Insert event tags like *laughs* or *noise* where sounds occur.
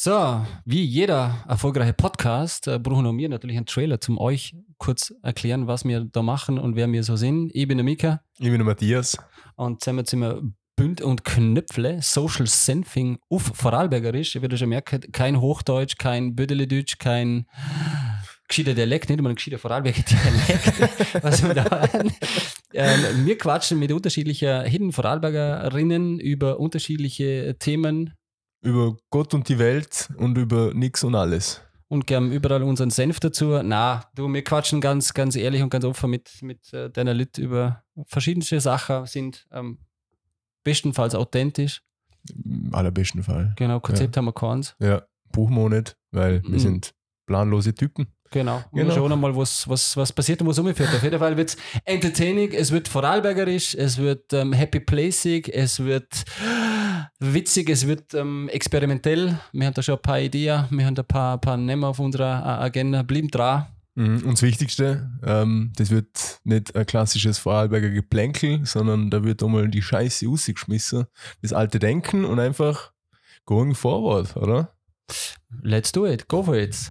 So, wie jeder erfolgreiche Podcast äh, brauchen auch wir natürlich einen Trailer, zum euch kurz erklären, was wir da machen und wer wir so sind. Ich bin der Mika Ich bin der Matthias. und zusammen sind wir Bünd und Knöpfle, Social Senfing auf Vorarlbergerisch. Ihr werdet schon merken, kein Hochdeutsch, kein Bödeledeutsch, kein gescheiter Dialekt, nicht einmal ein gescheiter Vorarlberger *laughs* Dialekt, was wir da. Ähm, wir quatschen mit unterschiedlichen Hidden Vorarlbergerinnen über unterschiedliche Themen, Über Gott und die Welt und über nix und alles. und gern überall unseren Senf dazu. Na, du, wir quatschen ganz, ganz ehrlich und ganz offen mit, mit äh, deiner Lit über verschiedenste Sachen, sind ähm, bestenfalls authentisch. Im allerbesten Fall. Genau, Konzept haben wir keins. Ja, buchen wir nicht, weil wir Mhm. sind planlose Typen. Genau. Und Genau. wir schauen mal, was, was, was passiert und was umgeführt. Auf jeden Fall wird es entertaining, es wird vorarlbergerisch, es wird ähm, happy placing, es wird witzig, es wird ähm, experimentell. Wir haben da schon ein paar Ideen, wir haben da ein paar, paar Namen auf unserer äh, Agenda. Blieben dran. Mhm. Und das Wichtigste, ähm, das wird nicht ein klassisches Vorarlberger Geplänkel, sondern da wird einmal die Scheiße rausgeschmissen. Das alte Denken und einfach going forward, oder? Let's do it, go for it.